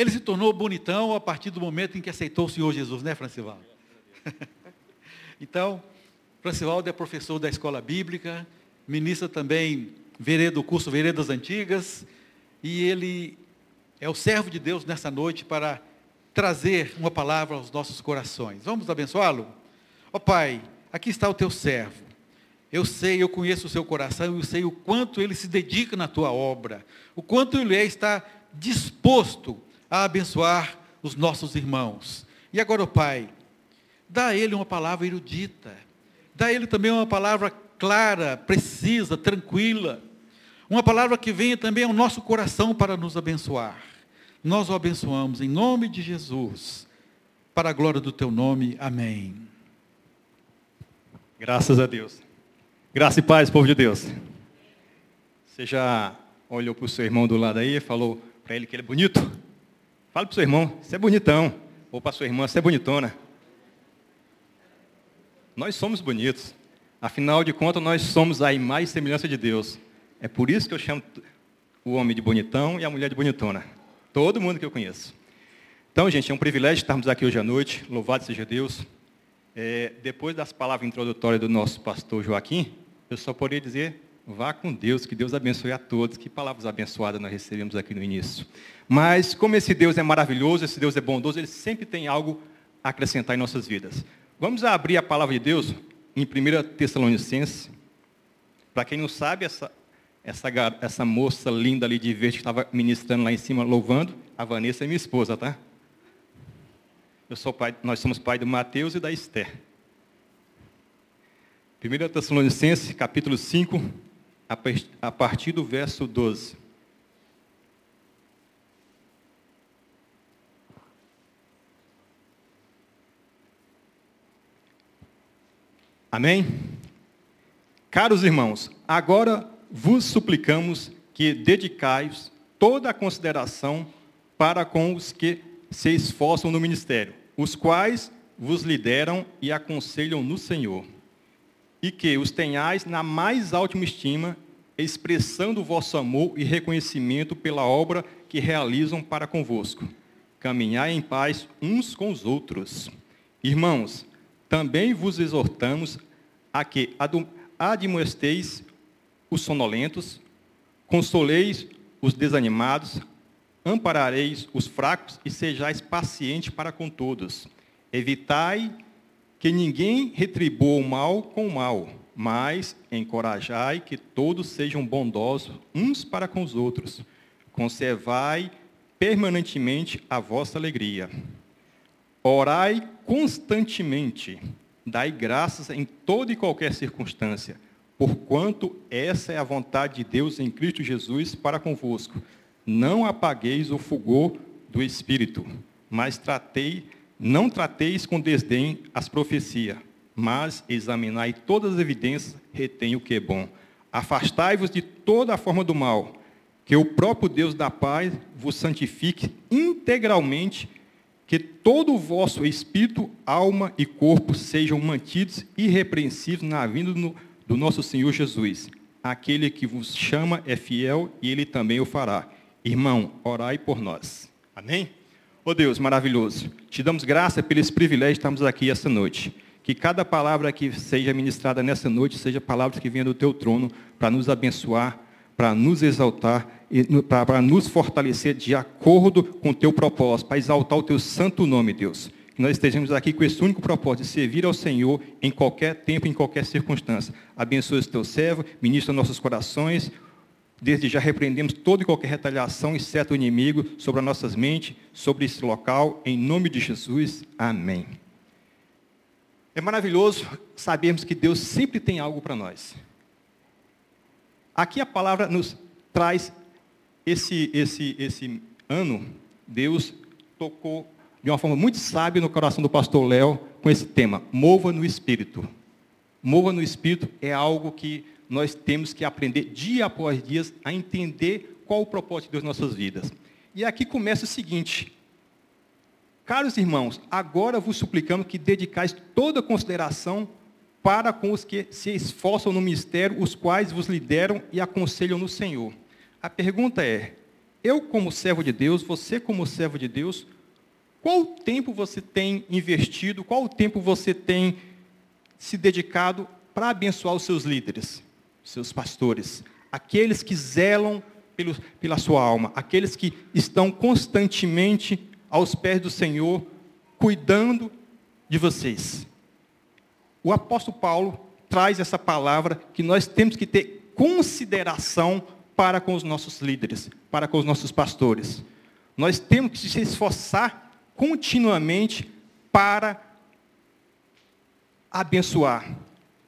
Ele se tornou bonitão a partir do momento em que aceitou o Senhor Jesus, né, Francivaldo? então, Francivaldo é professor da escola bíblica, ministra também do curso Veredas Antigas, e ele é o servo de Deus nessa noite para trazer uma palavra aos nossos corações. Vamos abençoá-lo? Ó oh, Pai, aqui está o teu servo. Eu sei, eu conheço o seu coração, eu sei o quanto ele se dedica na tua obra, o quanto ele é, está disposto a abençoar os nossos irmãos. E agora, oh, Pai, dá a ele uma palavra erudita, dá a ele também uma palavra clara, precisa, tranquila, uma palavra que venha também ao nosso coração para nos abençoar. Nós o abençoamos em nome de Jesus, para a glória do teu nome. Amém. Graças a Deus. Graça e paz, povo de Deus. Você já olhou para o seu irmão do lado aí falou para ele que ele é bonito? Fala para o seu irmão, você é bonitão. Ou para a sua irmã, você é bonitona. Nós somos bonitos. Afinal de contas, nós somos a imagem e semelhança de Deus. É por isso que eu chamo o homem de bonitão e a mulher de bonitona. Todo mundo que eu conheço. Então, gente, é um privilégio estarmos aqui hoje à noite. Louvado seja Deus. É, depois das palavras introdutórias do nosso pastor Joaquim, eu só poderia dizer, vá com Deus, que Deus abençoe a todos. Que palavras abençoadas nós recebemos aqui no início. Mas, como esse Deus é maravilhoso, esse Deus é bondoso, ele sempre tem algo a acrescentar em nossas vidas. Vamos abrir a palavra de Deus em 1 Tessalonicenses. Para quem não sabe, essa, essa, essa moça linda ali de verde que estava ministrando lá em cima, louvando, a Vanessa é minha esposa, tá? Eu sou pai, nós somos pai do Mateus e da Esther. 1 Tessalonicenses, capítulo 5, a partir do verso 12. Amém? Caros irmãos, agora vos suplicamos que dedicais toda a consideração para com os que se esforçam no ministério, os quais vos lideram e aconselham no Senhor, e que os tenhais na mais alta estima, expressando o vosso amor e reconhecimento pela obra que realizam para convosco. Caminhai em paz uns com os outros. Irmãos, também vos exortamos a que admoesteis os sonolentos, consoleis os desanimados, amparareis os fracos e sejais pacientes para com todos. Evitai que ninguém retribua o mal com o mal, mas encorajai que todos sejam bondosos uns para com os outros. Conservai permanentemente a vossa alegria. Orai constantemente, dai graças em toda e qualquer circunstância porquanto essa é a vontade de Deus em Cristo Jesus para convosco. Não apagueis o fulgor do Espírito, mas tratei, não trateis com desdém as profecias, mas examinai todas as evidências, retém o que é bom. Afastai-vos de toda a forma do mal, que o próprio Deus da paz vos santifique integralmente, que todo o vosso espírito, alma e corpo sejam mantidos irrepreensíveis na vinda do nosso Senhor Jesus. Aquele que vos chama é fiel e ele também o fará. Irmão, orai por nós. Amém? Oh Deus, maravilhoso. Te damos graça pelo esse privilégio de estarmos aqui esta noite. Que cada palavra que seja ministrada nessa noite seja palavras que venham do teu trono para nos abençoar, para nos exaltar para nos fortalecer de acordo com o teu propósito, para exaltar o teu santo nome, Deus que nós estejamos aqui com esse único propósito de servir ao Senhor em qualquer tempo, em qualquer circunstância. Abençoe o teu servo, ministra nossos corações. Desde já repreendemos toda e qualquer retaliação e certo inimigo sobre as nossas mentes, sobre esse local, em nome de Jesus. Amém. É maravilhoso sabermos que Deus sempre tem algo para nós. Aqui a palavra nos traz esse, esse, esse ano, Deus tocou de uma forma muito sábia no coração do pastor Léo com esse tema, mova no Espírito. Mova no Espírito é algo que nós temos que aprender dia após dia a entender qual o propósito de Deus em nossas vidas. E aqui começa o seguinte, caros irmãos, agora vos suplicamos que dedicais toda consideração para com os que se esforçam no mistério, os quais vos lideram e aconselham no Senhor. A pergunta é, eu como servo de Deus, você como servo de Deus, qual tempo você tem investido, qual tempo você tem se dedicado para abençoar os seus líderes, seus pastores, aqueles que zelam pelo, pela sua alma, aqueles que estão constantemente aos pés do Senhor, cuidando de vocês. O apóstolo Paulo traz essa palavra que nós temos que ter consideração para com os nossos líderes, para com os nossos pastores. Nós temos que se esforçar continuamente para abençoar.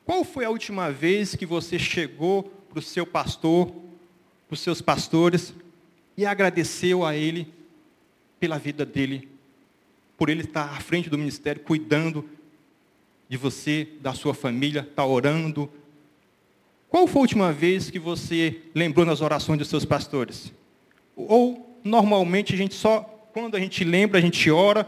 Qual foi a última vez que você chegou para o seu pastor, para os seus pastores, e agradeceu a ele pela vida dele, por ele estar à frente do ministério, cuidando de você, da sua família, estar orando? Qual foi a última vez que você lembrou nas orações dos seus pastores? Ou, normalmente, a gente só, quando a gente lembra, a gente ora,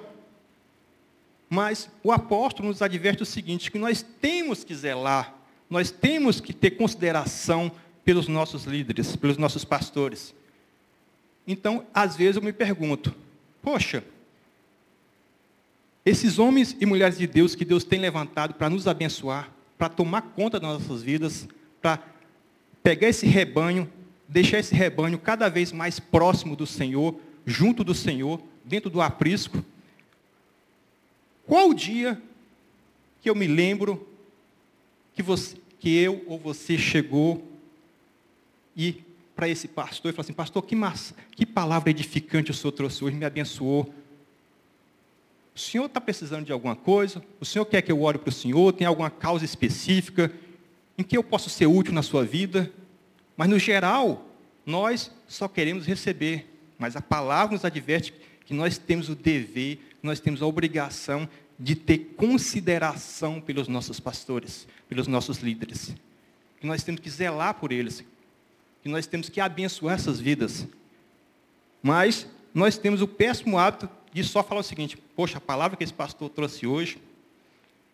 mas o apóstolo nos adverte o seguinte, que nós temos que zelar, nós temos que ter consideração pelos nossos líderes, pelos nossos pastores. Então, às vezes eu me pergunto, poxa, esses homens e mulheres de Deus que Deus tem levantado para nos abençoar, para tomar conta das nossas vidas, para pegar esse rebanho, deixar esse rebanho cada vez mais próximo do Senhor, junto do Senhor, dentro do aprisco, qual o dia que eu me lembro que, você, que eu ou você chegou e para esse pastor e falou assim, pastor, que, massa, que palavra edificante o senhor trouxe hoje, me abençoou. O senhor está precisando de alguma coisa? O senhor quer que eu ore para o senhor? Tem alguma causa específica em que eu posso ser útil na sua vida? Mas no geral, nós só queremos receber. Mas a palavra nos adverte que nós temos o dever nós temos a obrigação de ter consideração pelos nossos pastores, pelos nossos líderes. Que nós temos que zelar por eles. Que nós temos que abençoar essas vidas. Mas nós temos o péssimo hábito de só falar o seguinte: poxa, a palavra que esse pastor trouxe hoje,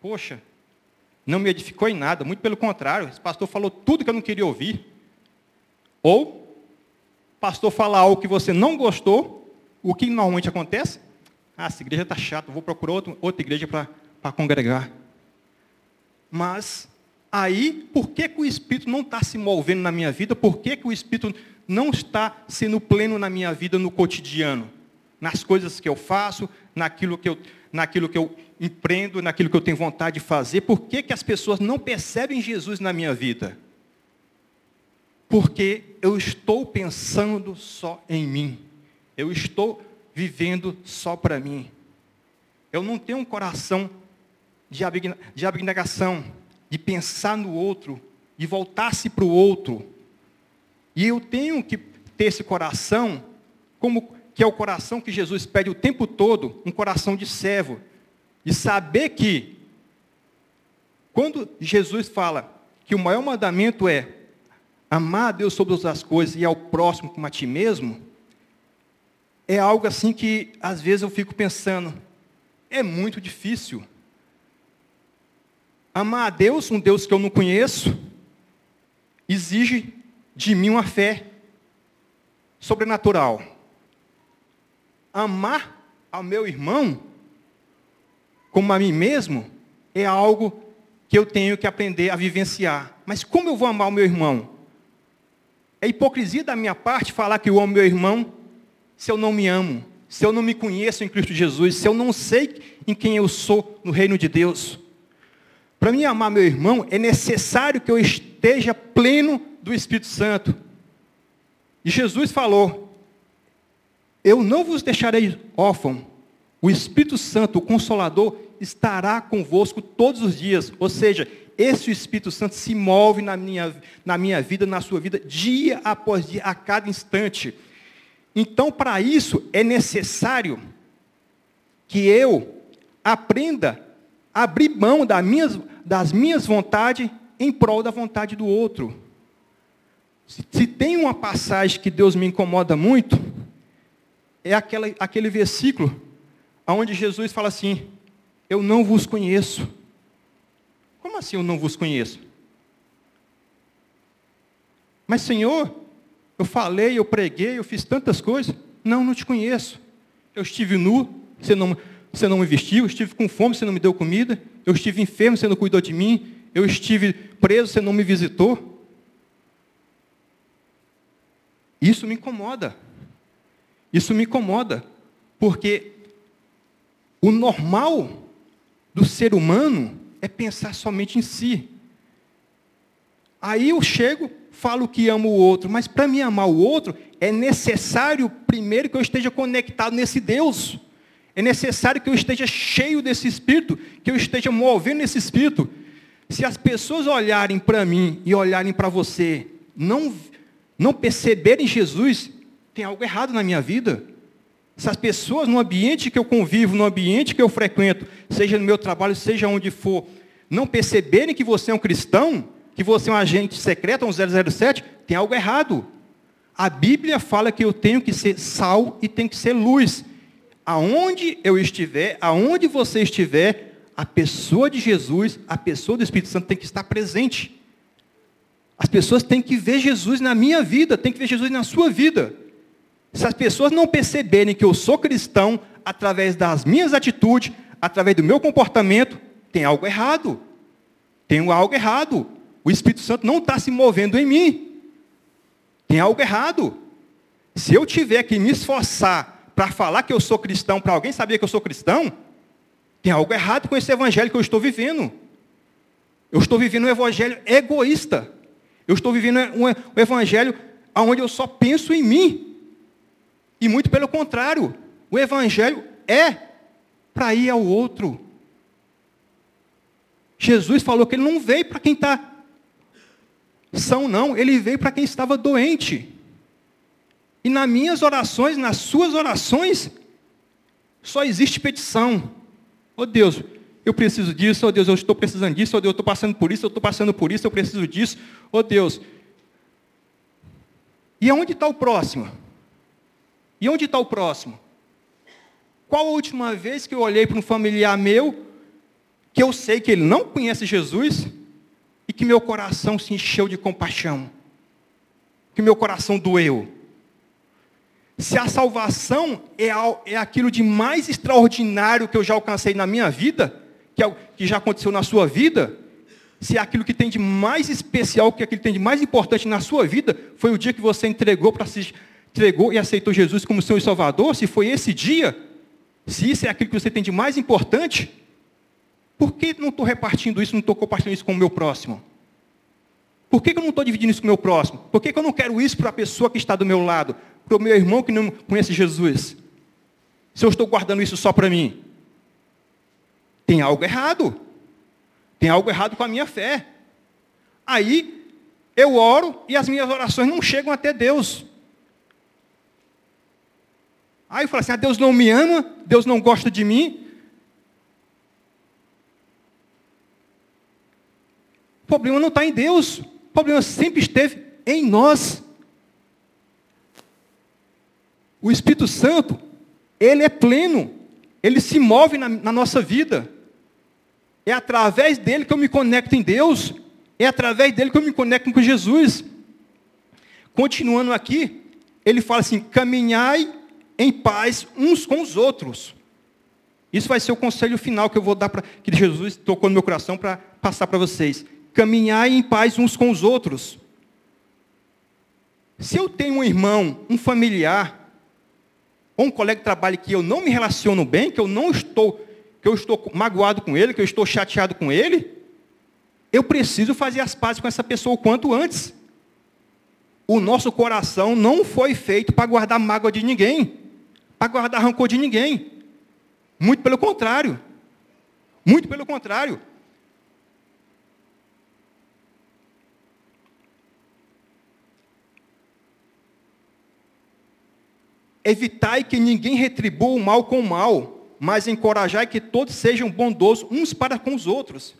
poxa, não me edificou em nada, muito pelo contrário, esse pastor falou tudo que eu não queria ouvir. Ou, pastor fala algo que você não gostou, o que normalmente acontece? Ah, essa igreja está chata, vou procurar outro, outra igreja para congregar. Mas, aí, por que, que o Espírito não está se movendo na minha vida? Por que, que o Espírito não está sendo pleno na minha vida no cotidiano? Nas coisas que eu faço, naquilo que eu, naquilo que eu empreendo, naquilo que eu tenho vontade de fazer. Por que, que as pessoas não percebem Jesus na minha vida? Porque eu estou pensando só em mim. Eu estou vivendo só para mim. Eu não tenho um coração de abnegação, de pensar no outro, de voltar-se para o outro. E eu tenho que ter esse coração, como que é o coração que Jesus pede o tempo todo, um coração de servo, de saber que quando Jesus fala que o maior mandamento é amar a Deus sobre todas as coisas e ao próximo como a ti mesmo, é algo assim que às vezes eu fico pensando, é muito difícil. Amar a Deus, um Deus que eu não conheço, exige de mim uma fé sobrenatural. Amar ao meu irmão, como a mim mesmo, é algo que eu tenho que aprender a vivenciar. Mas como eu vou amar o meu irmão? É hipocrisia da minha parte falar que eu amo meu irmão se eu não me amo, se eu não me conheço em Cristo Jesus, se eu não sei em quem eu sou no reino de Deus. Para mim amar meu irmão, é necessário que eu esteja pleno do Espírito Santo. E Jesus falou: Eu não vos deixarei órfão. O Espírito Santo, o Consolador, estará convosco todos os dias. Ou seja, esse Espírito Santo se move na minha, na minha vida, na sua vida, dia após dia, a cada instante. Então, para isso, é necessário que eu aprenda a abrir mão das minhas, das minhas vontades em prol da vontade do outro. Se, se tem uma passagem que Deus me incomoda muito, é aquela, aquele versículo onde Jesus fala assim: Eu não vos conheço. Como assim eu não vos conheço? Mas, Senhor, Eu falei, eu preguei, eu fiz tantas coisas. Não, não te conheço. Eu estive nu, você não, você não me vestiu. Eu estive com fome, você não me deu comida. Eu estive enfermo, você não cuidou de mim. Eu estive preso, você não me visitou. Isso me incomoda. Isso me incomoda. Porque o normal do ser humano é pensar somente em si. Aí eu chego, falo que amo o outro, mas para me amar o outro, é necessário primeiro que eu esteja conectado nesse Deus. É necessário que eu esteja cheio desse Espírito, que eu esteja movendo nesse Espírito. Se as pessoas olharem para mim e olharem para você, não, não perceberem Jesus, tem algo errado na minha vida. Se as pessoas no ambiente que eu convivo, no ambiente que eu frequento, seja no meu trabalho, seja onde for, não perceberem que você é um cristão, que você é um agente secreto, um 007, tem algo errado. A Bíblia fala que eu tenho que ser sal e tenho que ser luz. Aonde eu estiver, aonde você estiver, a pessoa de Jesus, a pessoa do Espírito Santo tem que estar presente. As pessoas têm que ver Jesus na minha vida, têm que ver Jesus na sua vida. Se as pessoas não perceberem que eu sou cristão através das minhas atitudes, através do meu comportamento, tem algo errado. Tem algo errado. O Espírito Santo não está se movendo em mim. Tem algo errado. Se eu tiver que me esforçar para falar que eu sou cristão, para alguém saber que eu sou cristão, tem algo errado com esse evangelho que eu estou vivendo. Eu estou vivendo um evangelho egoísta. Eu estou vivendo um evangelho onde eu só penso em mim. E muito pelo contrário, o evangelho é para ir ao outro. Jesus falou que ele não veio para quem está são não, ele veio para quem estava doente. E nas minhas orações, nas suas orações, só existe petição. Oh Deus, eu preciso disso, oh Deus, eu estou precisando disso, oh Deus, eu estou passando por isso, eu estou passando por isso, eu preciso disso, oh Deus. E aonde está o próximo? E onde está o próximo? Qual a última vez que eu olhei para um familiar meu, que eu sei que ele não conhece Jesus, e que meu coração se encheu de compaixão, que meu coração doeu. Se a salvação é, é aquilo de mais extraordinário que eu já alcancei na minha vida, que, é, que já aconteceu na sua vida, se é aquilo que tem de mais especial, que é aquilo que tem de mais importante na sua vida, foi o dia que você entregou para se entregou e aceitou Jesus como seu Salvador, se foi esse dia, se isso é aquilo que você tem de mais importante, por que não estou repartindo isso, não estou compartilhando isso com o meu próximo? Por que, eu não estou dividindo isso com o meu próximo? Por que, eu não quero isso para a pessoa que está do meu lado? Para o meu irmão que não conhece Jesus? Se eu estou guardando isso só para mim? Tem algo errado. Tem algo errado com a minha fé. Aí, eu oro e as minhas orações não chegam até Deus. Aí eu falo assim: ah, Deus não me ama, Deus não gosta de mim, problema não está em Deus. O problema sempre esteve em nós. O Espírito Santo, ele é pleno. Ele se move na, na nossa vida. É através dele que eu me conecto em Deus. É através dele que eu me conecto com Jesus. Continuando aqui, ele fala assim: caminhai em paz uns com os outros. Isso vai ser o conselho final que eu vou dar para que Jesus tocou no meu coração para passar para vocês caminhai em paz uns com os outros. Se eu tenho um irmão, um familiar, ou um colega de trabalho que eu não me relaciono bem, que eu não estou, que eu estou magoado com ele, que eu estou chateado com ele, eu preciso fazer as pazes com essa pessoa o quanto antes. O nosso coração não foi feito para guardar mágoa de ninguém, para guardar rancor de ninguém. Muito pelo contrário. Muito pelo contrário. Evitai que ninguém retribua o mal com o mal, mas encorajai que todos sejam bondosos uns para com os outros.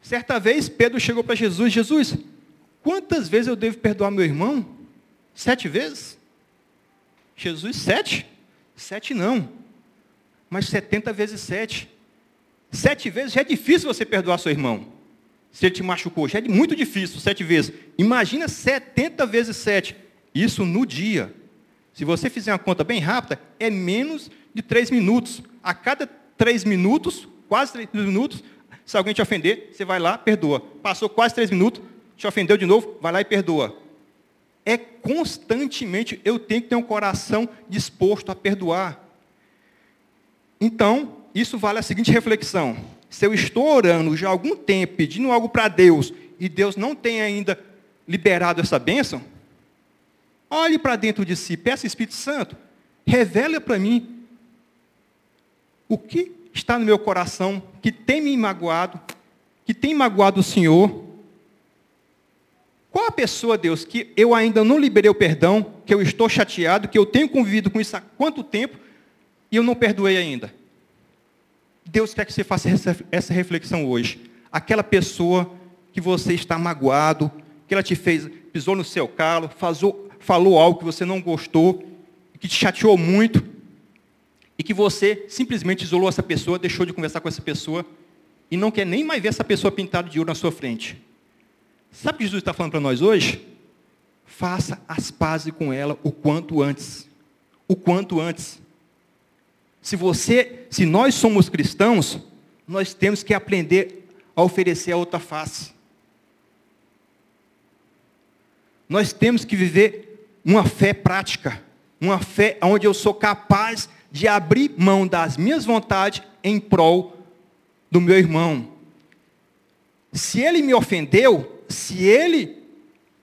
Certa vez Pedro chegou para Jesus, Jesus, quantas vezes eu devo perdoar meu irmão? Sete vezes? Jesus, sete? Sete não. Mas setenta vezes sete. Sete vezes já é difícil você perdoar seu irmão. Se ele te machucou, já é muito difícil, sete vezes. Imagina setenta vezes sete. Isso no dia. Se você fizer uma conta bem rápida, é menos de três minutos. A cada três minutos, quase três minutos, se alguém te ofender, você vai lá, perdoa. Passou quase três minutos, te ofendeu de novo, vai lá e perdoa. É constantemente, eu tenho que ter um coração disposto a perdoar. Então, isso vale a seguinte reflexão. Se eu estou orando já há algum tempo, pedindo algo para Deus, e Deus não tem ainda liberado essa bênção, olhe para dentro de si, peça Espírito Santo, revela para mim o que está no meu coração que tem me magoado, que tem magoado o Senhor. Qual a pessoa, Deus, que eu ainda não liberei o perdão, que eu estou chateado, que eu tenho convivido com isso há quanto tempo e eu não perdoei ainda? Deus quer que você faça essa reflexão hoje. Aquela pessoa que você está magoado, que ela te fez, pisou no seu calo, fazou, falou algo que você não gostou, que te chateou muito, e que você simplesmente isolou essa pessoa, deixou de conversar com essa pessoa, e não quer nem mais ver essa pessoa pintada de ouro na sua frente. Sabe o que Jesus está falando para nós hoje? Faça as pazes com ela o quanto antes. O quanto antes. Se você, se nós somos cristãos, nós temos que aprender a oferecer a outra face. Nós temos que viver uma fé prática, uma fé onde eu sou capaz de abrir mão das minhas vontades em prol do meu irmão. Se ele me ofendeu, se ele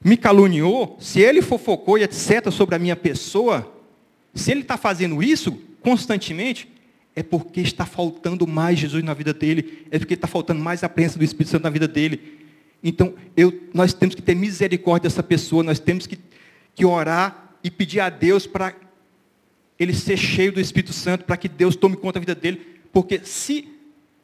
me caluniou, se ele fofocou e etc. sobre a minha pessoa, se ele está fazendo isso, constantemente, é porque está faltando mais Jesus na vida dele, é porque está faltando mais a presença do Espírito Santo na vida dele. Então, eu, nós temos que ter misericórdia dessa pessoa, nós temos que, que orar e pedir a Deus para ele ser cheio do Espírito Santo, para que Deus tome conta da vida dele, porque se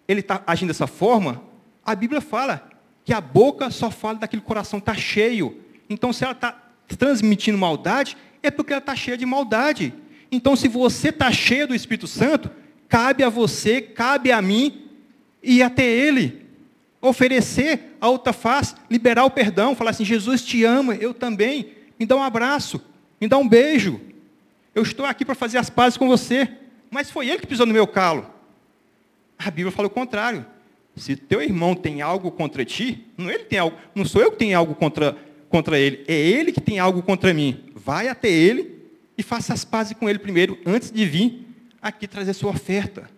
ele está agindo dessa forma, a Bíblia fala que a boca só fala daquele coração está cheio. Então, se ela está transmitindo maldade, é porque ela está cheia de maldade. Então, se você está cheio do Espírito Santo, cabe a você, cabe a mim ir até Ele, oferecer a outra face, liberar o perdão, falar assim: Jesus te ama, eu também. Me dá um abraço, me dá um beijo. Eu estou aqui para fazer as pazes com você. Mas foi ele que pisou no meu calo. A Bíblia fala o contrário. Se teu irmão tem algo contra ti, não, ele tem algo, não sou eu que tenho algo contra, contra ele, é ele que tem algo contra mim. Vai até ele e faça as pazes com ele primeiro, antes de vir aqui trazer sua oferta.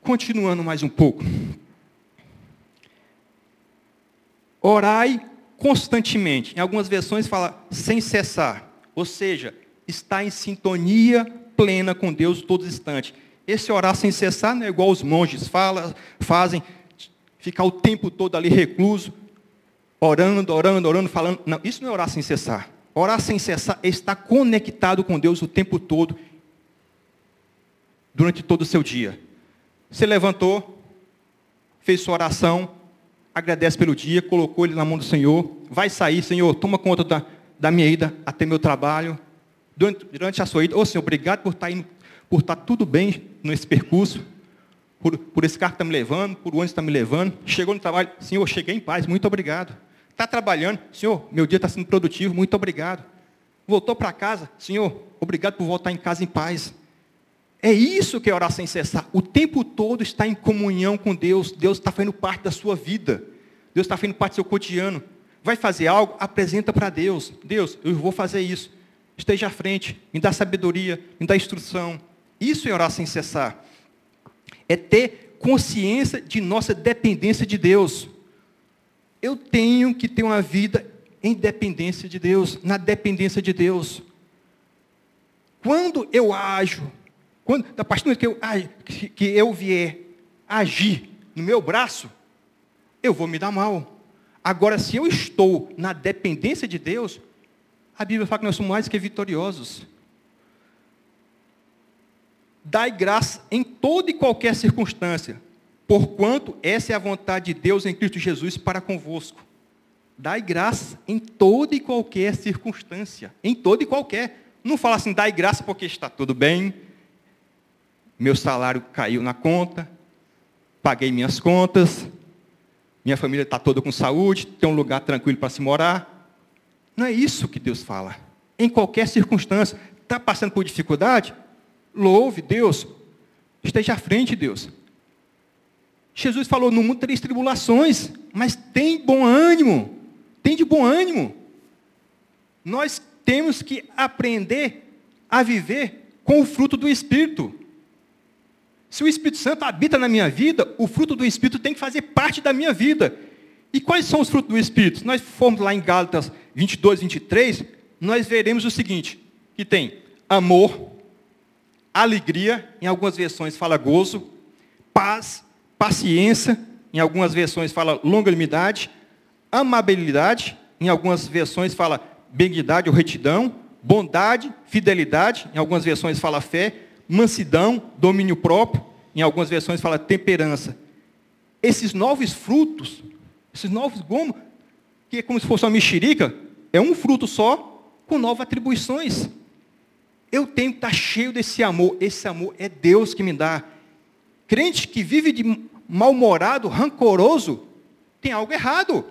Continuando mais um pouco. Orai constantemente. Em algumas versões fala sem cessar. Ou seja, está em sintonia plena com Deus todo instante. Esse orar sem cessar não é igual os monges fala, fazem, ficar o tempo todo ali recluso, orando, orando, orando, falando. Não, isso não é orar sem cessar. Orar sem cessar é estar conectado com Deus o tempo todo, durante todo o seu dia. Você levantou, fez sua oração, agradece pelo dia, colocou ele na mão do Senhor, vai sair, Senhor, toma conta da, da minha ida até meu trabalho. Durante, durante a sua ida, ô oh, Senhor, obrigado por estar, tá indo, por estar tá tudo bem nesse percurso, por, por esse carro que está me levando, por onde está me levando. Chegou no trabalho, Senhor, cheguei em paz, muito obrigado. Está trabalhando, Senhor, meu dia está sendo produtivo, muito obrigado. Voltou para casa, Senhor, obrigado por voltar em casa em paz. É isso que é orar sem cessar. O tempo todo está em comunhão com Deus. Deus está fazendo parte da sua vida. Deus está fazendo parte do seu cotidiano. Vai fazer algo? Apresenta para Deus. Deus, eu vou fazer isso. Esteja à frente, me dá sabedoria, me dá instrução. Isso é orar sem cessar. É ter consciência de nossa dependência de Deus. Eu tenho que ter uma vida em dependência de Deus, na dependência de Deus. Quando eu ajo, quando, a partir do momento que eu, que eu vier agir no meu braço, eu vou me dar mal. Agora, se eu estou na dependência de Deus, a Bíblia fala que nós somos mais que vitoriosos. Dai graça em toda e qualquer circunstância, porquanto essa é a vontade de Deus em Cristo Jesus para convosco. Dai graça em toda e qualquer circunstância. Em toda e qualquer. Não fala assim, dai graça porque está tudo bem, meu salário caiu na conta, paguei minhas contas, minha família está toda com saúde, tem um lugar tranquilo para se morar. Não é isso que Deus fala. Em qualquer circunstância, está passando por dificuldade? Louve Deus. Esteja à frente, Deus. Jesus falou: no mundo três tribulações, mas tem bom ânimo. Tem de bom ânimo. Nós temos que aprender a viver com o fruto do Espírito. Se o Espírito Santo habita na minha vida, o fruto do Espírito tem que fazer parte da minha vida. E quais são os frutos do Espírito? Se nós formos lá em Gálatas 22, 23, nós veremos o seguinte, que tem amor, alegria, em algumas versões fala gozo, paz, paciência, em algumas versões fala longanimidade, amabilidade, em algumas versões fala benignidade ou retidão, bondade, fidelidade, em algumas versões fala fé, mansidão, domínio próprio, em algumas versões fala temperança. Esses novos frutos, esses novos gomos, que é como se fosse uma mexerica, é um fruto só, com novas atribuições. Eu tenho que estar cheio desse amor. Esse amor é Deus que me dá. Crente que vive de mal-humorado, rancoroso, tem algo errado.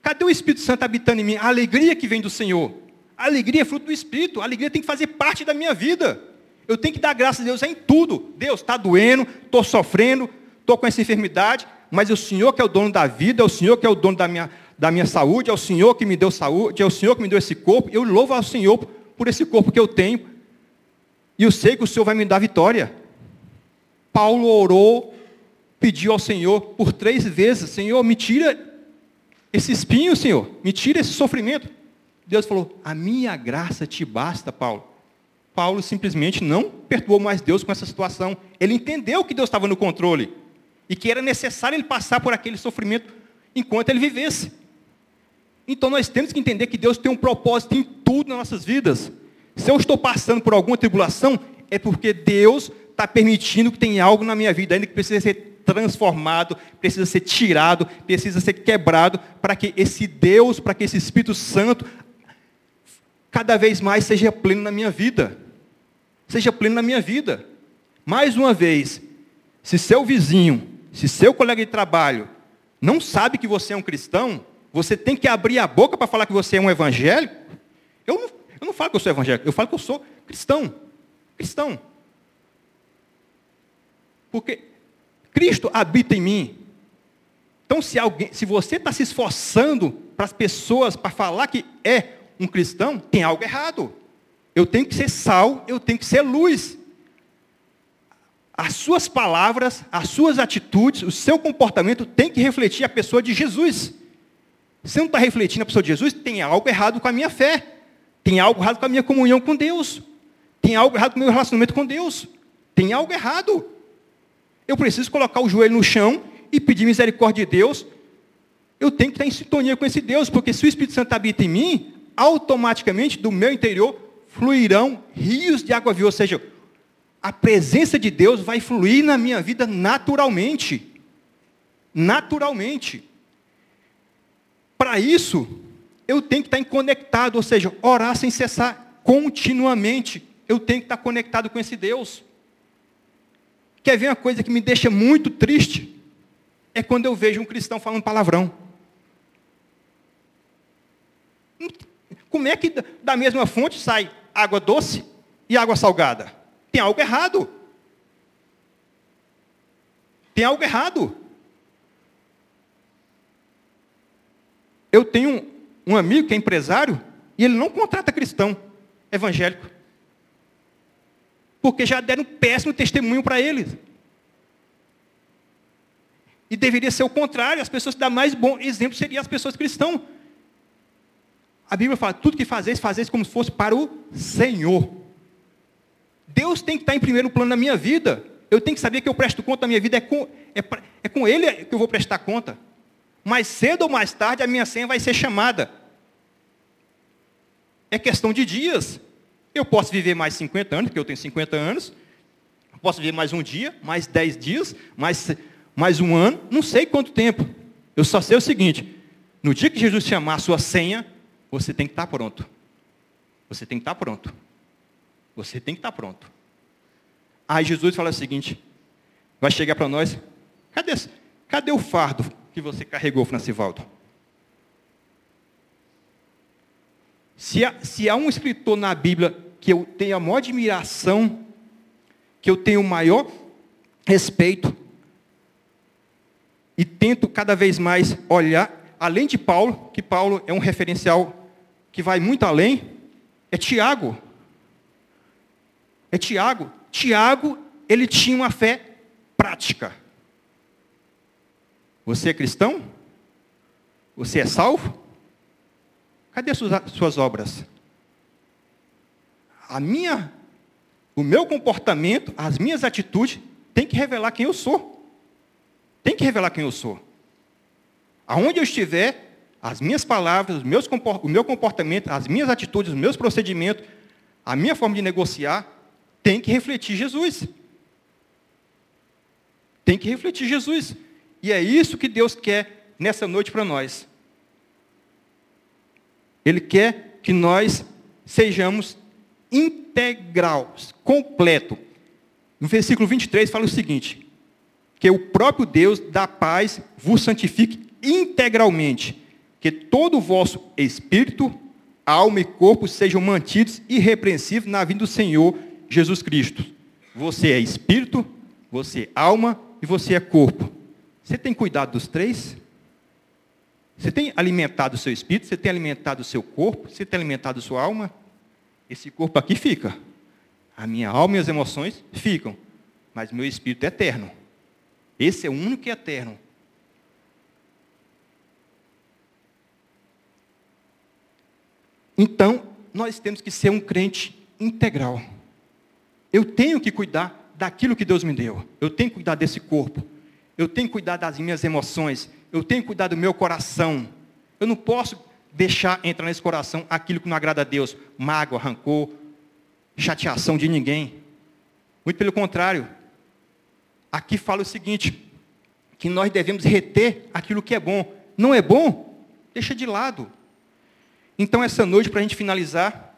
Cadê o Espírito Santo habitando em mim? A alegria que vem do Senhor. A alegria é fruto do Espírito. A alegria tem que fazer parte da minha vida. Eu tenho que dar graças a Deus em tudo. Deus, está doendo, estou sofrendo, estou com essa enfermidade, mas é o Senhor que é o dono da vida, é o Senhor que é o dono da minha, da minha saúde, é o Senhor que me deu saúde, é o Senhor que me deu esse corpo. Eu louvo ao Senhor por esse corpo que eu tenho. E eu sei que o Senhor vai me dar vitória. Paulo orou, pediu ao Senhor por três vezes: Senhor, me tira esse espinho, Senhor, me tira esse sofrimento. Deus falou: A minha graça te basta, Paulo. Paulo simplesmente não perturbou mais Deus com essa situação. Ele entendeu que Deus estava no controle e que era necessário ele passar por aquele sofrimento enquanto ele vivesse. Então nós temos que entender que Deus tem um propósito em tudo nas nossas vidas. Se eu estou passando por alguma tribulação, é porque Deus está permitindo que tenha algo na minha vida ainda que precisa ser transformado, precisa ser tirado, precisa ser quebrado, para que esse Deus, para que esse Espírito Santo, cada vez mais seja pleno na minha vida. Seja pleno na minha vida. Mais uma vez, se seu vizinho, se seu colega de trabalho não sabe que você é um cristão, você tem que abrir a boca para falar que você é um evangélico. Eu não, eu não falo que eu sou evangélico, eu falo que eu sou cristão. Cristão. Porque Cristo habita em mim. Então, se, alguém, se você está se esforçando para as pessoas para falar que é um cristão, tem algo errado. Eu tenho que ser sal, eu tenho que ser luz. As suas palavras, as suas atitudes, o seu comportamento tem que refletir a pessoa de Jesus. Se não está refletindo a pessoa de Jesus, tem algo errado com a minha fé. Tem algo errado com a minha comunhão com Deus. Tem algo errado com o meu relacionamento com Deus. Tem algo errado. Eu preciso colocar o joelho no chão e pedir misericórdia de Deus. Eu tenho que estar em sintonia com esse Deus, porque se o Espírito Santo habita em mim, automaticamente do meu interior fluirão rios de água viva. Ou seja, a presença de Deus vai fluir na minha vida naturalmente. Naturalmente. Para isso, eu tenho que estar conectado, ou seja, orar sem cessar continuamente. Eu tenho que estar conectado com esse Deus. Quer ver uma coisa que me deixa muito triste? É quando eu vejo um cristão falando palavrão. Como é que da mesma fonte sai água doce e água salgada? Tem algo errado. Tem algo errado. Eu tenho um, amigo que é empresário e ele não contrata cristão evangélico. Porque já deram um péssimo testemunho para ele. E deveria ser o contrário, as pessoas que dão mais bom exemplo seriam as pessoas cristãs. A Bíblia fala, tudo que fazeis, fazeis como se fosse para o Senhor. Deus tem que estar em primeiro plano na minha vida. Eu tenho que saber que eu presto conta da minha vida, é com, é, é com Ele que eu vou prestar conta. Mais cedo ou mais tarde a minha senha vai ser chamada. É questão de dias. Eu posso viver mais 50 anos, porque eu tenho 50 anos. Posso viver mais um dia, mais 10 dias, mais, mais um ano, não sei quanto tempo. Eu só sei o seguinte: no dia que Jesus chamar a sua senha, você tem que estar pronto. Você tem que estar pronto. Você tem que estar pronto. Aí Jesus fala o seguinte: vai chegar para nós, cadê, cadê o fardo que você carregou, Francivaldo? Se há, se há um escritor na Bíblia que eu tenho a maior admiração, que eu tenho o maior respeito, e tento cada vez mais olhar, além de Paulo, que Paulo é um referencial que vai muito além, é Tiago. É Tiago. Tiago, ele tinha uma fé prática. Você é cristão? Você é salvo? Cadê as suas, suas obras? A minha, o meu comportamento, as minhas atitudes, tem que revelar quem eu sou. Tem que revelar quem eu sou. Aonde eu estiver, as minhas palavras, o meu comportamento, as minhas atitudes, os meus procedimentos, a minha forma de negociar, tem que refletir Jesus. Tem que refletir Jesus. E é isso que Deus quer nessa noite para nós. Ele quer que nós sejamos integrais, completo. No versículo 23 fala o seguinte: que o próprio Deus da paz vos santifique integralmente, que todo o vosso espírito, alma e corpo sejam mantidos irrepreensíveis na vida do Senhor Jesus Cristo. Você é espírito, você é alma e você é corpo. Você tem cuidado dos três? Você tem alimentado o seu espírito? Você tem alimentado o seu corpo? Você tem alimentado a sua alma? Esse corpo aqui fica. A minha alma e as emoções ficam. Mas meu espírito é eterno. Esse é o único que é eterno. Então, nós temos que ser um crente integral. Eu tenho que cuidar daquilo que Deus me deu. Eu tenho que cuidar desse corpo. Eu tenho que cuidar das minhas emoções eu tenho que cuidar do meu coração. Eu não posso deixar entrar nesse coração aquilo que não agrada a Deus, mágoa, rancor, chateação de ninguém. Muito pelo contrário. Aqui fala o seguinte: que nós devemos reter aquilo que é bom. Não é bom? Deixa de lado. Então, essa noite, para a gente finalizar,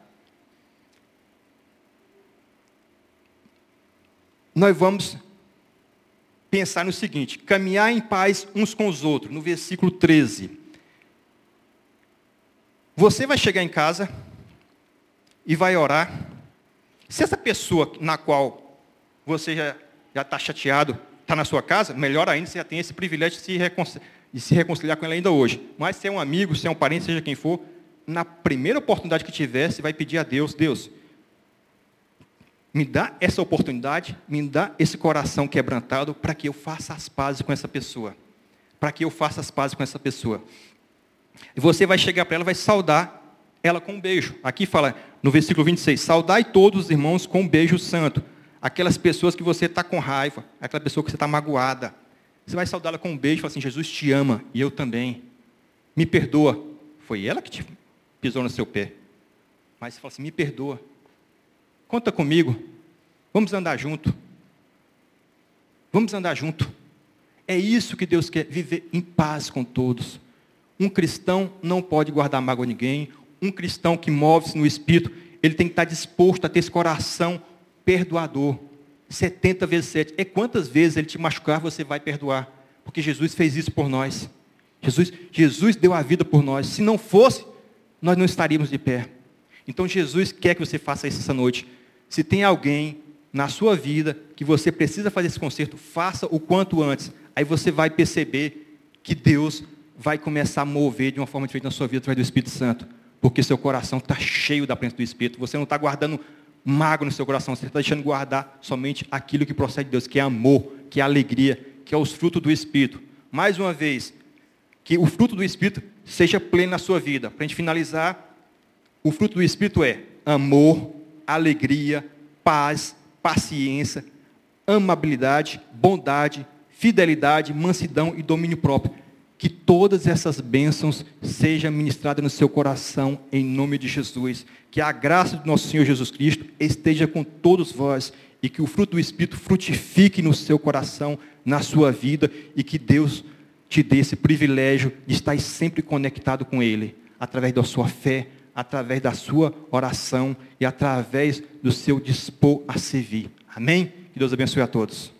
nós vamos pensar no seguinte: caminhar em paz uns com os outros, no versículo 13. Você vai chegar em casa e vai orar. Se essa pessoa na qual você já está chateado está na sua casa, melhor ainda, você já tem esse privilégio de se, reconciliar, de se reconciliar com ela ainda hoje. Mas se é um amigo, se é um parente, seja quem for, na primeira oportunidade que você vai pedir a Deus, Deus, me dá essa oportunidade, me dá esse coração quebrantado para que eu faça as pazes com essa pessoa. Para que eu faça as pazes com essa pessoa. E você vai chegar para ela, vai saudar ela com um beijo. Aqui fala no versículo 26, saudai todos os irmãos com um beijo santo. Aquelas pessoas que você está com raiva, aquela pessoa que você está magoada. Você vai saudá-la com um beijo e falar assim, Jesus te ama, e eu também. Me perdoa. Foi ela que te pisou no seu pé. Mas você fala assim, me perdoa Conta comigo. Vamos andar junto. Vamos andar junto. É isso que Deus quer, viver em paz com todos. Um cristão não pode guardar mágoa a ninguém. Um cristão que move-se no Espírito, ele tem que estar disposto a ter esse coração perdoador. 70 vezes 7. É quantas vezes ele te machucar, você vai perdoar. Porque Jesus fez isso por nós. Jesus, Jesus deu a vida por nós. Se não fosse, nós não estaríamos de pé. Então Jesus quer que você faça isso essa noite. Se tem alguém na sua vida que você precisa fazer esse conserto, faça o quanto antes. Aí você vai perceber que Deus vai começar a mover de uma forma diferente na sua vida através do Espírito Santo. Porque seu coração está cheio da presença do Espírito. Você não está guardando mago no seu coração, você está deixando guardar somente aquilo que procede de Deus, que é amor, que é alegria, que é os frutos do Espírito. Mais uma vez, que o fruto do Espírito seja pleno na sua vida. Para a gente finalizar, o fruto do Espírito é amor, alegria, paz, paciência, amabilidade, bondade, fidelidade, mansidão e domínio próprio. Que todas essas bênçãos sejam ministradas no seu coração, em nome de Jesus. Que a graça do nosso Senhor Jesus Cristo esteja com todos vós e que o fruto do Espírito frutifique no seu coração, na sua vida e que Deus te dê esse privilégio de estar sempre conectado com Ele, através da sua fé, através da sua oração e através do seu dispor a servir. Amém? Que Deus abençoe a todos.